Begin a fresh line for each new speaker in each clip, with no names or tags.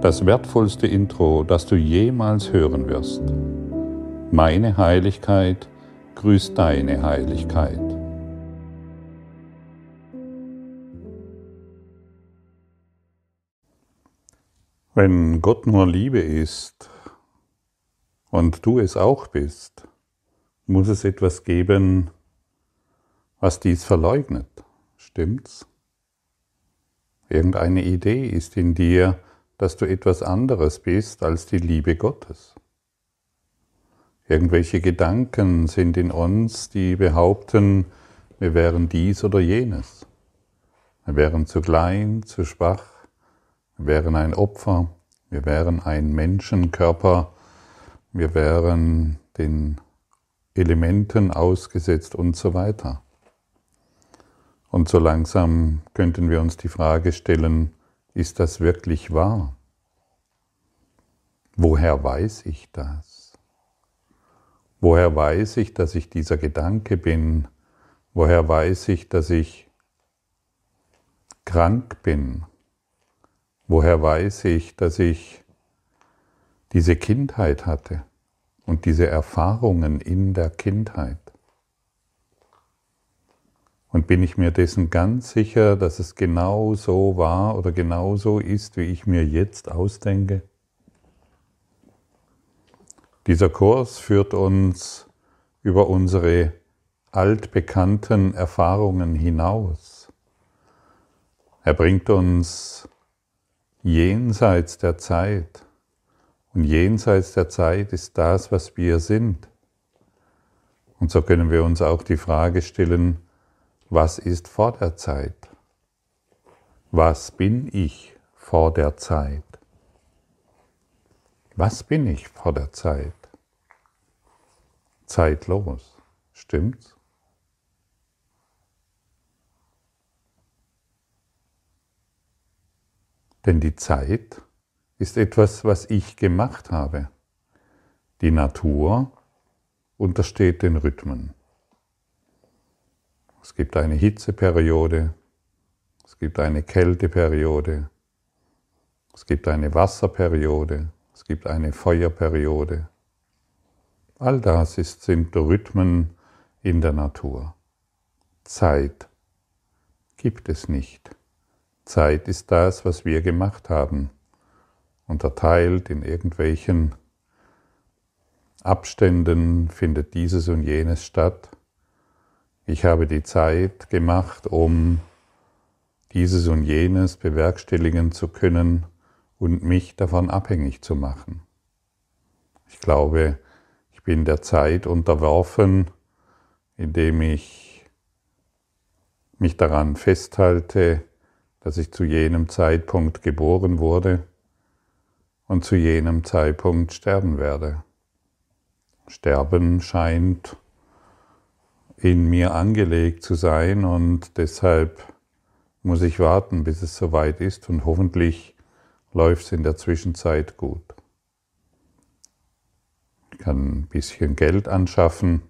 das wertvollste Intro, das du jemals hören wirst. Meine Heiligkeit grüßt deine Heiligkeit. Wenn Gott nur Liebe ist und du es auch bist, muss es etwas geben, was dies verleugnet. Stimmt's? Irgendeine Idee ist in dir, dass du etwas anderes bist als die Liebe Gottes. Irgendwelche Gedanken sind in uns, die behaupten, wir wären dies oder jenes. Wir wären zu klein, zu schwach, wir wären ein Opfer, wir wären ein Menschenkörper, wir wären den Elementen ausgesetzt und so weiter. Und so langsam könnten wir uns die Frage stellen, ist das wirklich wahr? Woher weiß ich das? Woher weiß ich, dass ich dieser Gedanke bin? Woher weiß ich, dass ich krank bin? Woher weiß ich, dass ich diese Kindheit hatte und diese Erfahrungen in der Kindheit? Und bin ich mir dessen ganz sicher, dass es genau so war oder genau so ist, wie ich mir jetzt ausdenke? Dieser Kurs führt uns über unsere altbekannten Erfahrungen hinaus. Er bringt uns jenseits der Zeit. Und jenseits der Zeit ist das, was wir sind. Und so können wir uns auch die Frage stellen, was ist vor der Zeit? Was bin ich vor der Zeit? Was bin ich vor der Zeit? Zeitlos, stimmt's? Denn die Zeit ist etwas, was ich gemacht habe. Die Natur untersteht den Rhythmen. Es gibt eine Hitzeperiode, es gibt eine Kälteperiode, es gibt eine Wasserperiode, es gibt eine Feuerperiode. All das ist, sind Rhythmen in der Natur. Zeit gibt es nicht. Zeit ist das, was wir gemacht haben, unterteilt in irgendwelchen Abständen findet dieses und jenes statt. Ich habe die Zeit gemacht, um dieses und jenes bewerkstelligen zu können und mich davon abhängig zu machen. Ich glaube, ich bin der Zeit unterworfen, indem ich mich daran festhalte, dass ich zu jenem Zeitpunkt geboren wurde und zu jenem Zeitpunkt sterben werde. Sterben scheint in mir angelegt zu sein und deshalb muss ich warten, bis es soweit ist und hoffentlich läuft es in der Zwischenzeit gut. Ich kann ein bisschen Geld anschaffen,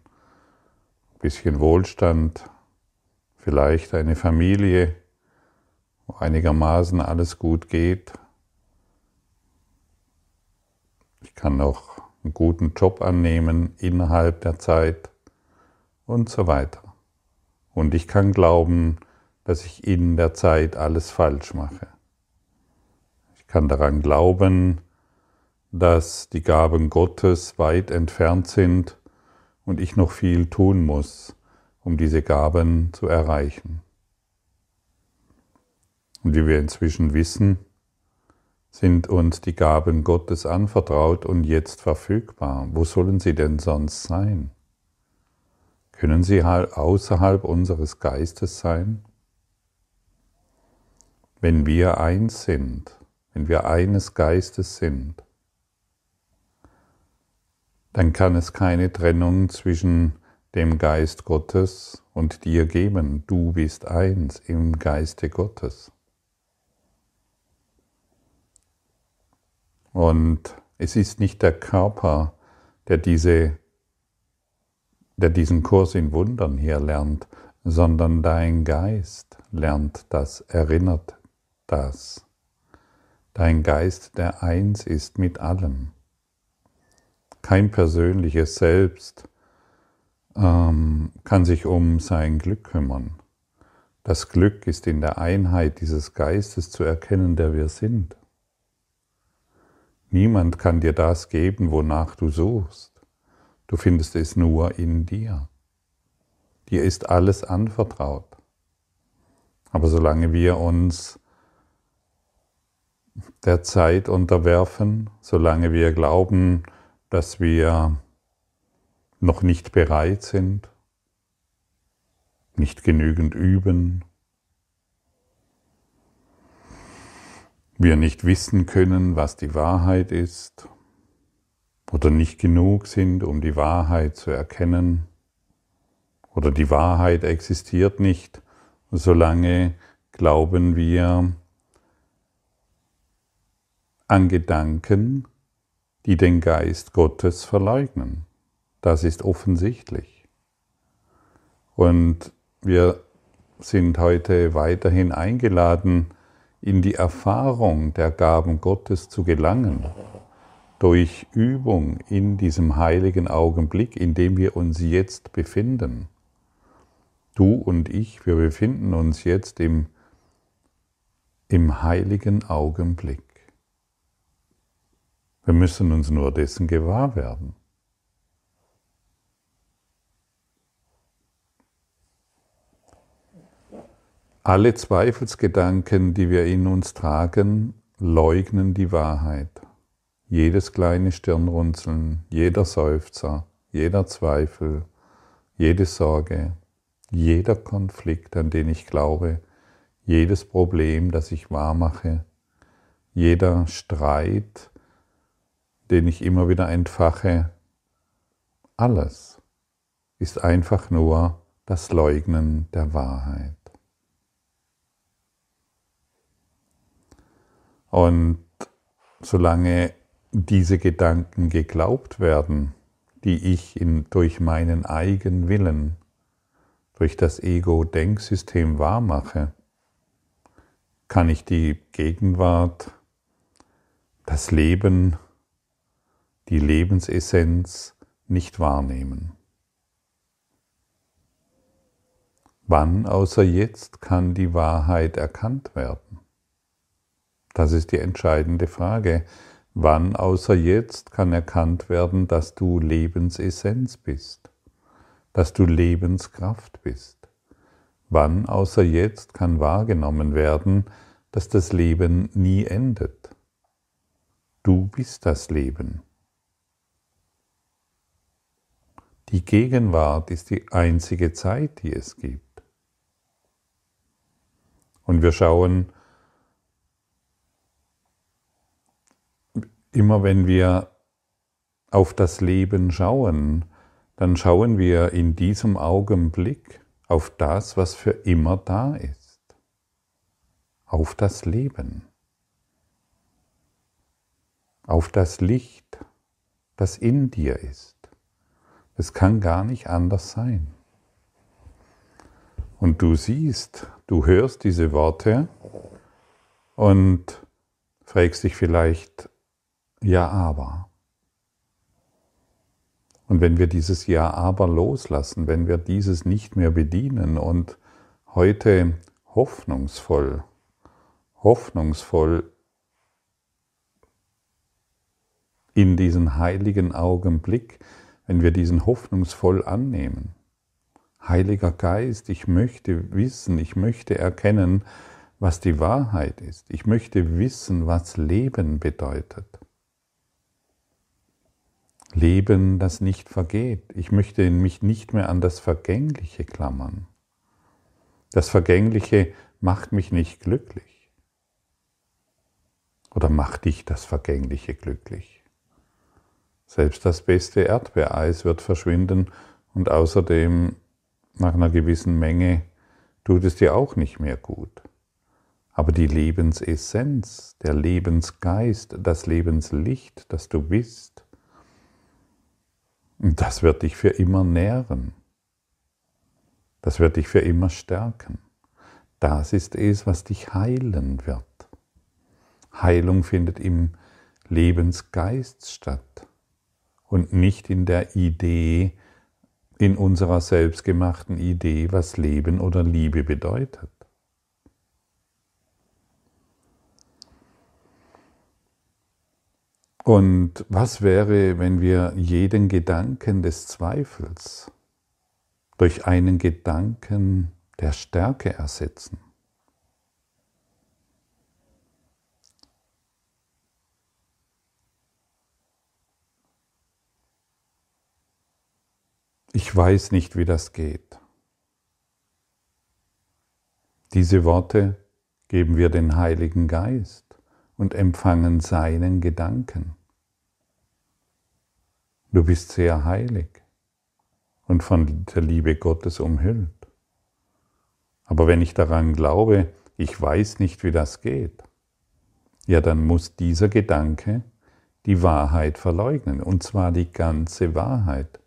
ein bisschen Wohlstand, vielleicht eine Familie, wo einigermaßen alles gut geht. Ich kann noch einen guten Job annehmen innerhalb der Zeit und so weiter. Und ich kann glauben, dass ich in der Zeit alles falsch mache. Ich kann daran glauben, dass die Gaben Gottes weit entfernt sind und ich noch viel tun muss, um diese Gaben zu erreichen. Und wie wir inzwischen wissen, sind uns die Gaben Gottes anvertraut und jetzt verfügbar. Wo sollen sie denn sonst sein? Können sie außerhalb unseres Geistes sein? Wenn wir eins sind, wenn wir eines Geistes sind, dann kann es keine Trennung zwischen dem Geist Gottes und dir geben. Du bist eins im Geiste Gottes. Und es ist nicht der Körper, der diese der diesen Kurs in Wundern hier lernt, sondern dein Geist lernt das, erinnert das. dein Geist, der eins ist mit allem. Kein persönliches Selbst ähm, kann sich um sein Glück kümmern. Das Glück ist in der Einheit dieses Geistes zu erkennen, der wir sind. Niemand kann dir das geben, wonach du suchst. Du findest es nur in dir. Dir ist alles anvertraut. Aber solange wir uns der Zeit unterwerfen, solange wir glauben, dass wir noch nicht bereit sind, nicht genügend üben, wir nicht wissen können, was die Wahrheit ist oder nicht genug sind, um die Wahrheit zu erkennen oder die Wahrheit existiert nicht, solange glauben wir an Gedanken, die den Geist Gottes verleugnen. Das ist offensichtlich. Und wir sind heute weiterhin eingeladen, in die Erfahrung der Gaben Gottes zu gelangen, durch Übung in diesem heiligen Augenblick, in dem wir uns jetzt befinden. Du und ich, wir befinden uns jetzt im, im heiligen Augenblick. Wir müssen uns nur dessen gewahr werden. Alle Zweifelsgedanken, die wir in uns tragen, leugnen die Wahrheit. Jedes kleine Stirnrunzeln, jeder Seufzer, jeder Zweifel, jede Sorge, jeder Konflikt, an den ich glaube, jedes Problem, das ich wahrmache, jeder Streit, den ich immer wieder entfache, alles ist einfach nur das Leugnen der Wahrheit. Und solange diese Gedanken geglaubt werden, die ich in, durch meinen eigenen Willen, durch das Ego-Denksystem wahrmache, kann ich die Gegenwart, das Leben, die Lebensessenz nicht wahrnehmen. Wann außer jetzt kann die Wahrheit erkannt werden? Das ist die entscheidende Frage. Wann außer jetzt kann erkannt werden, dass du Lebensessenz bist, dass du Lebenskraft bist? Wann außer jetzt kann wahrgenommen werden, dass das Leben nie endet? Du bist das Leben. Die Gegenwart ist die einzige Zeit, die es gibt. Und wir schauen Immer wenn wir auf das Leben schauen, dann schauen wir in diesem Augenblick auf das, was für immer da ist, auf das Leben, auf das Licht, das in dir ist. Es kann gar nicht anders sein. Und du siehst, du hörst diese Worte und fragst dich vielleicht, ja, aber. Und wenn wir dieses Ja, aber loslassen, wenn wir dieses nicht mehr bedienen und heute hoffnungsvoll, hoffnungsvoll in diesen heiligen Augenblick, wenn wir diesen hoffnungsvoll annehmen. Heiliger Geist, ich möchte wissen, ich möchte erkennen, was die Wahrheit ist. Ich möchte wissen, was Leben bedeutet. Leben, das nicht vergeht. Ich möchte mich nicht mehr an das Vergängliche klammern. Das Vergängliche macht mich nicht glücklich. Oder macht dich das Vergängliche glücklich? Selbst das beste Erdbeereis wird verschwinden und außerdem nach einer gewissen Menge tut es dir auch nicht mehr gut. Aber die Lebensessenz, der Lebensgeist, das Lebenslicht, das du bist, und das wird dich für immer nähren. Das wird dich für immer stärken. Das ist es, was dich heilen wird. Heilung findet im Lebensgeist statt und nicht in der Idee, in unserer selbstgemachten Idee, was Leben oder Liebe bedeutet. Und was wäre, wenn wir jeden Gedanken des Zweifels durch einen Gedanken der Stärke ersetzen? Ich weiß nicht, wie das geht. Diese Worte geben wir den Heiligen Geist und empfangen seinen Gedanken. Du bist sehr heilig und von der Liebe Gottes umhüllt. Aber wenn ich daran glaube, ich weiß nicht, wie das geht, ja, dann muss dieser Gedanke die Wahrheit verleugnen, und zwar die ganze Wahrheit.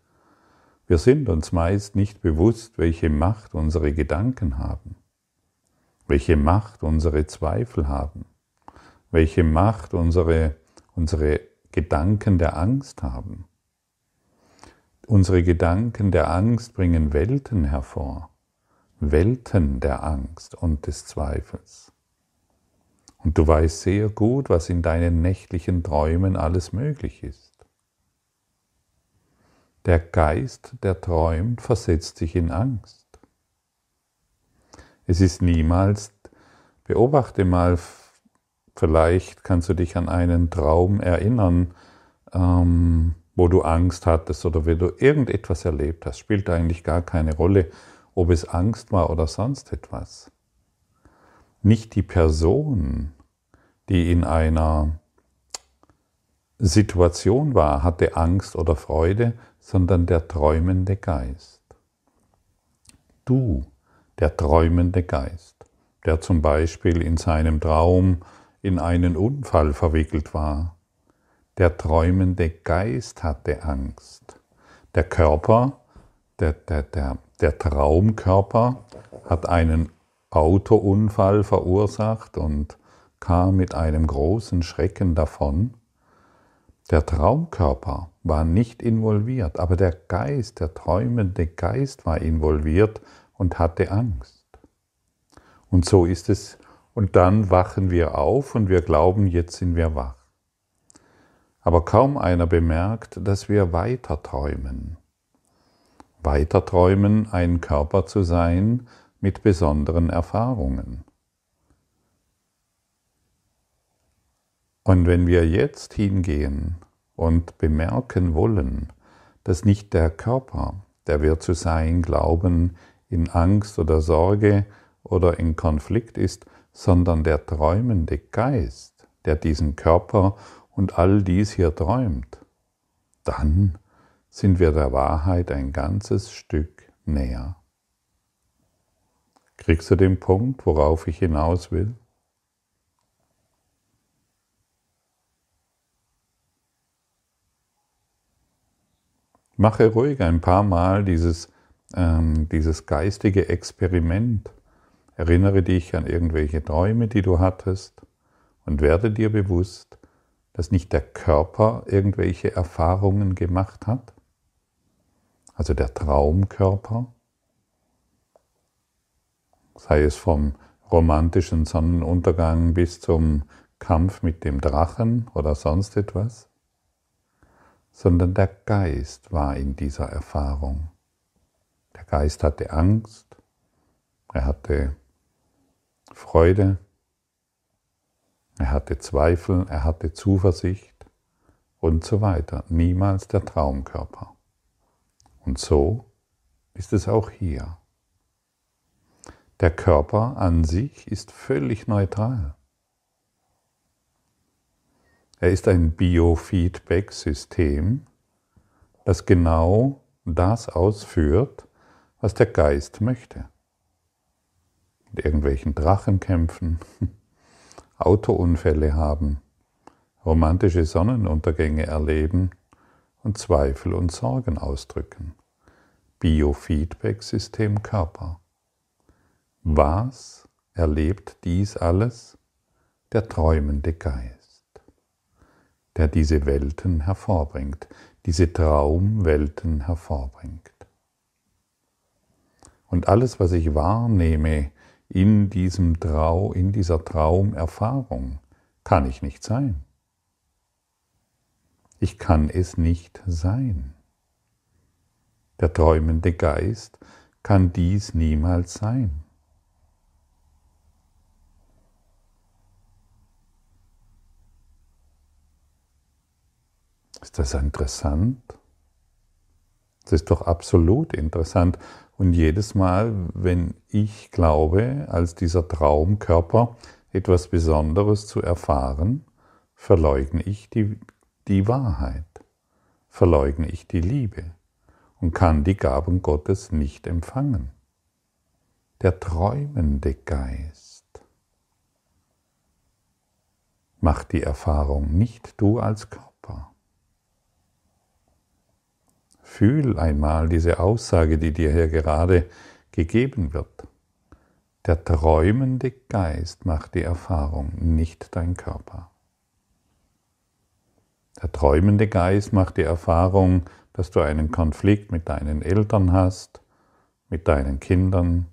Wir sind uns meist nicht bewusst, welche Macht unsere Gedanken haben, welche Macht unsere Zweifel haben, welche Macht unsere, unsere Gedanken der Angst haben. Unsere Gedanken der Angst bringen Welten hervor, Welten der Angst und des Zweifels. Und du weißt sehr gut, was in deinen nächtlichen Träumen alles möglich ist. Der Geist, der träumt, versetzt sich in Angst. Es ist niemals, beobachte mal, vielleicht kannst du dich an einen Traum erinnern, ähm, wo du Angst hattest oder wenn du irgendetwas erlebt hast, spielt eigentlich gar keine Rolle, ob es Angst war oder sonst etwas. Nicht die Person, die in einer Situation war, hatte Angst oder Freude, sondern der träumende Geist. Du, der träumende Geist, der zum Beispiel in seinem Traum in einen Unfall verwickelt war, der träumende Geist hatte Angst. Der Körper, der, der, der, der Traumkörper hat einen Autounfall verursacht und kam mit einem großen Schrecken davon. Der Traumkörper war nicht involviert, aber der Geist, der träumende Geist war involviert und hatte Angst. Und so ist es. Und dann wachen wir auf und wir glauben, jetzt sind wir wach. Aber kaum einer bemerkt, dass wir weiter träumen. Weiter träumen, ein Körper zu sein mit besonderen Erfahrungen. Und wenn wir jetzt hingehen und bemerken wollen, dass nicht der Körper, der wir zu sein glauben, in Angst oder Sorge oder in Konflikt ist, sondern der träumende Geist, der diesen Körper und all dies hier träumt, dann sind wir der Wahrheit ein ganzes Stück näher. Kriegst du den Punkt, worauf ich hinaus will? Mache ruhig ein paar Mal dieses, ähm, dieses geistige Experiment. Erinnere dich an irgendwelche Träume, die du hattest und werde dir bewusst, dass nicht der Körper irgendwelche Erfahrungen gemacht hat, also der Traumkörper, sei es vom romantischen Sonnenuntergang bis zum Kampf mit dem Drachen oder sonst etwas, sondern der Geist war in dieser Erfahrung. Der Geist hatte Angst, er hatte Freude, er hatte Zweifel, er hatte Zuversicht und so weiter. Niemals der Traumkörper. Und so ist es auch hier. Der Körper an sich ist völlig neutral. Er ist ein Biofeedback-System, das genau das ausführt, was der Geist möchte. Mit irgendwelchen Drachenkämpfen, Autounfälle haben, romantische Sonnenuntergänge erleben und Zweifel und Sorgen ausdrücken. Biofeedback-System Körper. Was erlebt dies alles? der träumende Geist, der diese Welten hervorbringt, diese Traumwelten hervorbringt. Und alles, was ich wahrnehme in diesem Trau, in dieser Traumerfahrung, kann ich nicht sein. Ich kann es nicht sein. Der träumende Geist kann dies niemals sein. Ist das interessant? Das ist doch absolut interessant. Und jedes Mal, wenn ich glaube, als dieser Traumkörper etwas Besonderes zu erfahren, verleugne ich die, die Wahrheit, verleugne ich die Liebe und kann die Gaben Gottes nicht empfangen. Der träumende Geist macht die Erfahrung, nicht du als Körper. Fühl einmal diese Aussage, die dir hier gerade gegeben wird. Der träumende Geist macht die Erfahrung, nicht dein Körper. Der träumende Geist macht die Erfahrung, dass du einen Konflikt mit deinen Eltern hast, mit deinen Kindern.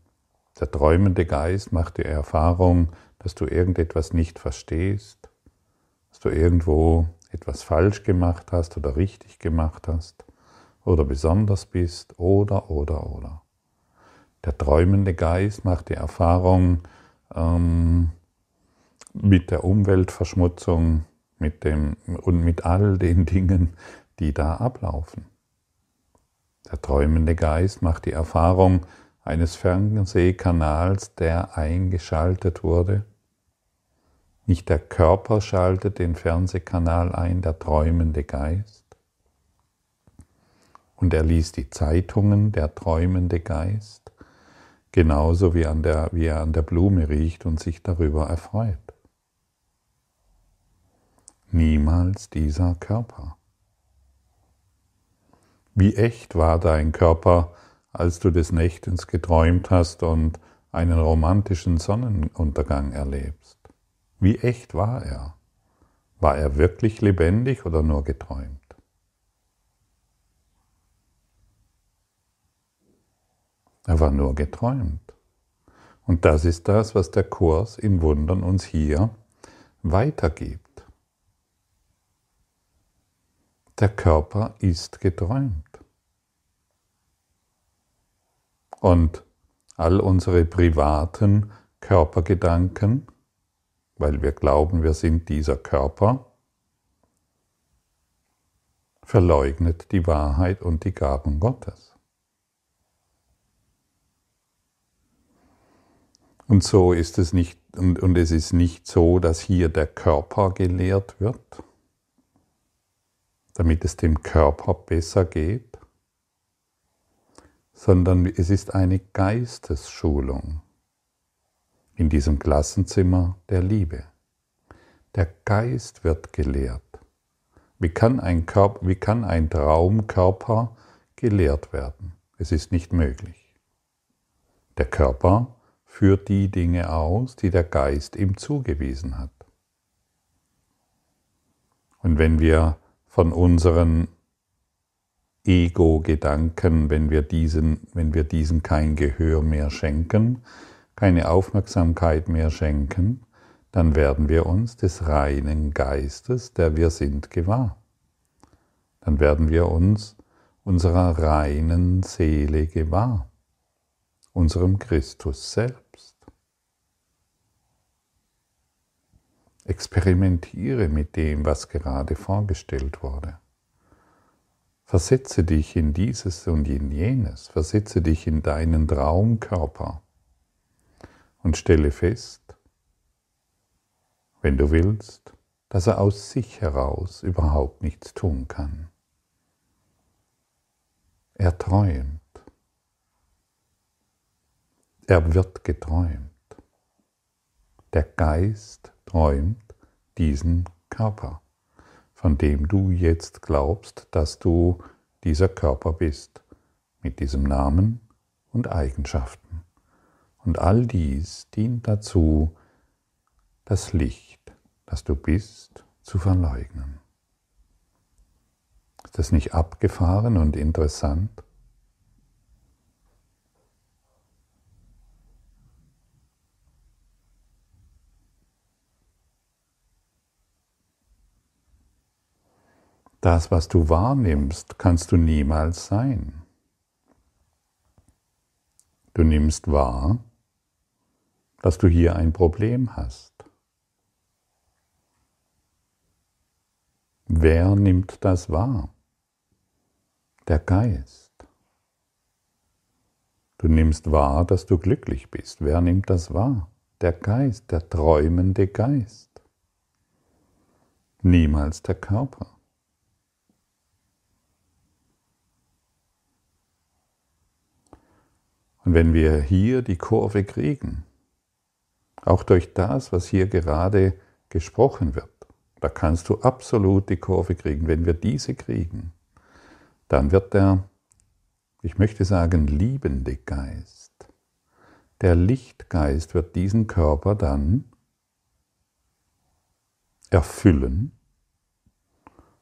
Der träumende Geist macht die Erfahrung, dass du irgendetwas nicht verstehst, dass du irgendwo etwas falsch gemacht hast oder richtig gemacht hast oder besonders bist oder oder oder. Der träumende Geist macht die Erfahrung ähm, mit der Umweltverschmutzung mit dem, und mit all den Dingen, die da ablaufen. Der träumende Geist macht die Erfahrung eines Fernsehkanals, der eingeschaltet wurde. Nicht der Körper schaltet den Fernsehkanal ein, der träumende Geist. Und er liest die Zeitungen, der träumende Geist, genauso wie, an der, wie er an der Blume riecht und sich darüber erfreut. Niemals dieser Körper. Wie echt war dein Körper, als du des Nächtens geträumt hast und einen romantischen Sonnenuntergang erlebst? Wie echt war er? War er wirklich lebendig oder nur geträumt? Er war nur geträumt. Und das ist das, was der Kurs in Wundern uns hier weitergibt. Der Körper ist geträumt. Und all unsere privaten Körpergedanken, weil wir glauben, wir sind dieser Körper, verleugnet die Wahrheit und die Gaben Gottes. Und so ist es nicht, und, und es ist nicht so, dass hier der Körper gelehrt wird, damit es dem Körper besser geht, sondern es ist eine Geistesschulung in diesem Klassenzimmer der Liebe. Der Geist wird gelehrt. Wie kann ein, Körper, wie kann ein Traumkörper gelehrt werden? Es ist nicht möglich. Der Körper führt die Dinge aus, die der Geist ihm zugewiesen hat. Und wenn wir von unseren Ego-Gedanken, wenn wir diesen, wenn wir diesen kein Gehör mehr schenken, keine Aufmerksamkeit mehr schenken, dann werden wir uns des reinen Geistes, der wir sind, gewahr. Dann werden wir uns unserer reinen Seele gewahr, unserem Christus selbst. Experimentiere mit dem, was gerade vorgestellt wurde. Versetze dich in dieses und in jenes, versetze dich in deinen Traumkörper und stelle fest, wenn du willst, dass er aus sich heraus überhaupt nichts tun kann. Er träumt. Er wird geträumt. Der Geist träumt diesen Körper, von dem du jetzt glaubst, dass du dieser Körper bist, mit diesem Namen und Eigenschaften. Und all dies dient dazu, das Licht das du bist, zu verleugnen. Ist das nicht abgefahren und interessant? Das, was du wahrnimmst, kannst du niemals sein. Du nimmst wahr, dass du hier ein Problem hast. Wer nimmt das wahr? Der Geist. Du nimmst wahr, dass du glücklich bist. Wer nimmt das wahr? Der Geist, der träumende Geist. Niemals der Körper. Und wenn wir hier die Kurve kriegen, auch durch das, was hier gerade gesprochen wird, da kannst du absolut die Kurve kriegen. Wenn wir diese kriegen, dann wird der, ich möchte sagen, liebende Geist, der Lichtgeist wird diesen Körper dann erfüllen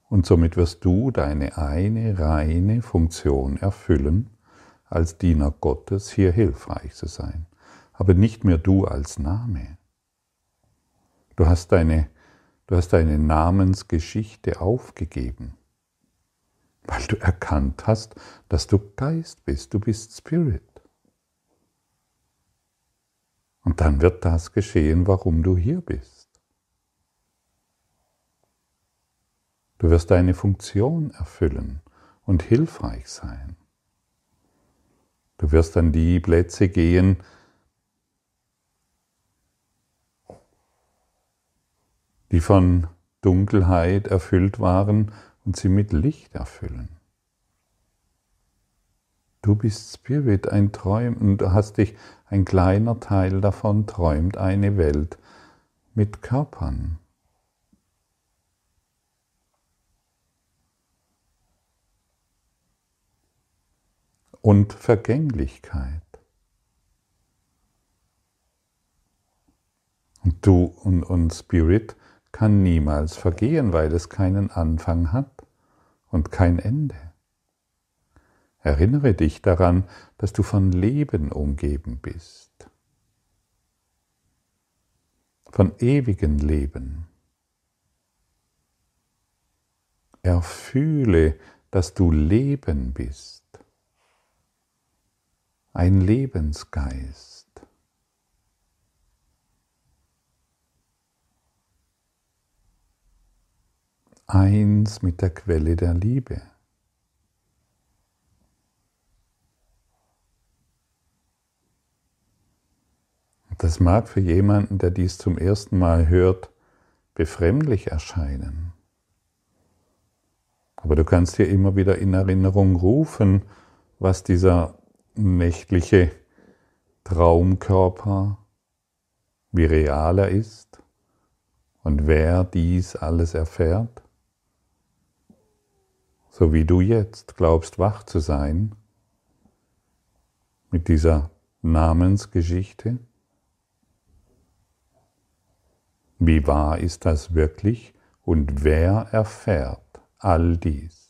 und somit wirst du deine eine reine Funktion erfüllen als Diener Gottes hier hilfreich zu sein. Aber nicht mehr du als Name. Du hast deine, du hast deine Namensgeschichte aufgegeben, weil du erkannt hast, dass du Geist bist, du bist Spirit. Und dann wird das geschehen, warum du hier bist. Du wirst deine Funktion erfüllen und hilfreich sein. Du wirst an die Plätze gehen, die von Dunkelheit erfüllt waren und sie mit Licht erfüllen. Du bist Spirit, ein Träum, und du hast dich, ein kleiner Teil davon träumt eine Welt mit Körpern. Und Vergänglichkeit. Und du und, und Spirit kann niemals vergehen, weil es keinen Anfang hat und kein Ende. Erinnere dich daran, dass du von Leben umgeben bist, von ewigen Leben. Erfühle, dass du Leben bist ein Lebensgeist. Eins mit der Quelle der Liebe. Das mag für jemanden, der dies zum ersten Mal hört, befremdlich erscheinen. Aber du kannst dir immer wieder in Erinnerung rufen, was dieser nächtliche Traumkörper, wie real er ist und wer dies alles erfährt, so wie du jetzt glaubst wach zu sein mit dieser Namensgeschichte. Wie wahr ist das wirklich und wer erfährt all dies?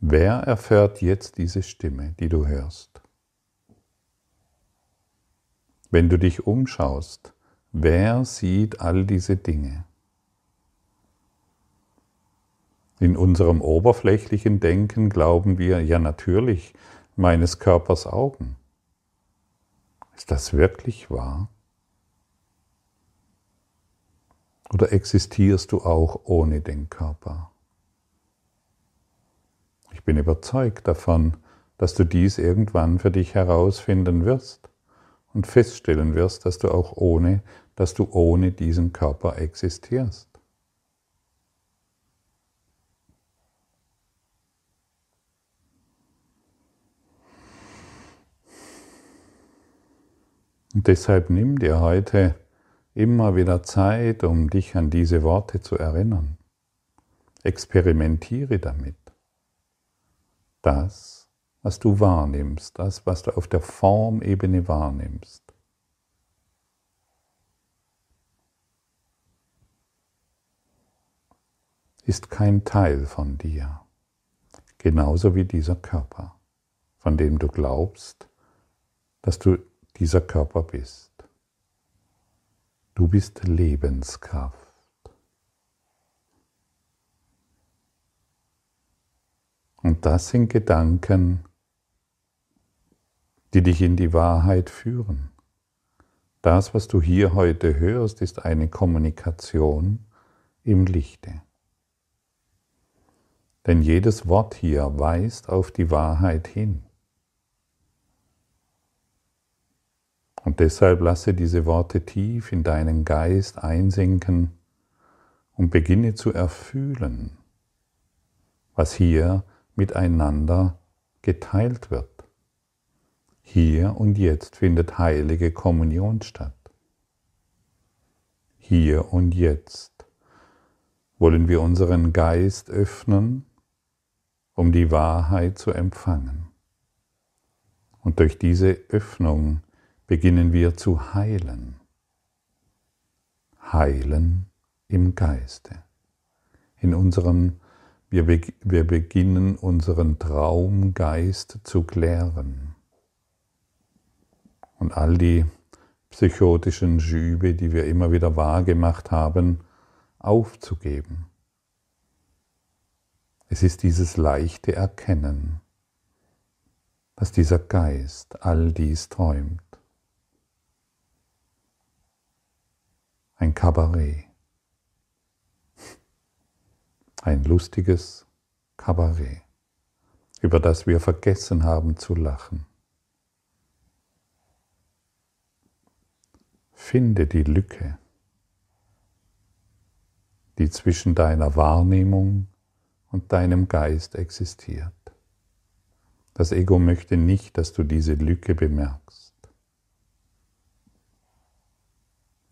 Wer erfährt jetzt diese Stimme, die du hörst? Wenn du dich umschaust, wer sieht all diese Dinge? In unserem oberflächlichen Denken glauben wir, ja natürlich, meines Körpers Augen. Ist das wirklich wahr? Oder existierst du auch ohne den Körper? Bin überzeugt davon, dass du dies irgendwann für dich herausfinden wirst und feststellen wirst, dass du auch ohne, dass du ohne diesen Körper existierst. Und deshalb nimm dir heute immer wieder Zeit, um dich an diese Worte zu erinnern. Experimentiere damit das, was du wahrnimmst, das, was du auf der Formebene wahrnimmst. ist kein Teil von dir, genauso wie dieser Körper, von dem du glaubst, dass du dieser Körper bist. Du bist Lebenskraft. Und das sind Gedanken, die dich in die Wahrheit führen. Das, was du hier heute hörst, ist eine Kommunikation im Lichte. Denn jedes Wort hier weist auf die Wahrheit hin. Und deshalb lasse diese Worte tief in deinen Geist einsinken und beginne zu erfühlen, was hier miteinander geteilt wird. Hier und jetzt findet heilige Kommunion statt. Hier und jetzt wollen wir unseren Geist öffnen, um die Wahrheit zu empfangen. Und durch diese Öffnung beginnen wir zu heilen. Heilen im Geiste, in unserem wir, wir beginnen unseren Traumgeist zu klären. Und all die psychotischen Schübe, die wir immer wieder wahrgemacht haben, aufzugeben. Es ist dieses leichte Erkennen, dass dieser Geist all dies träumt. Ein Kabarett ein lustiges Kabarett, über das wir vergessen haben zu lachen. Finde die Lücke, die zwischen deiner Wahrnehmung und deinem Geist existiert. Das Ego möchte nicht, dass du diese Lücke bemerkst.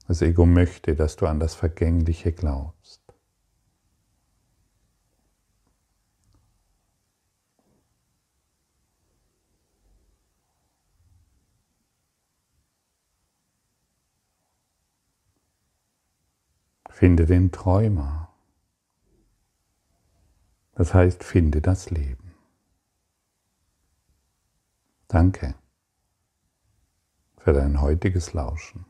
Das Ego möchte, dass du an das Vergängliche glaubst. Finde den Träumer. Das heißt, finde das Leben. Danke für dein heutiges Lauschen.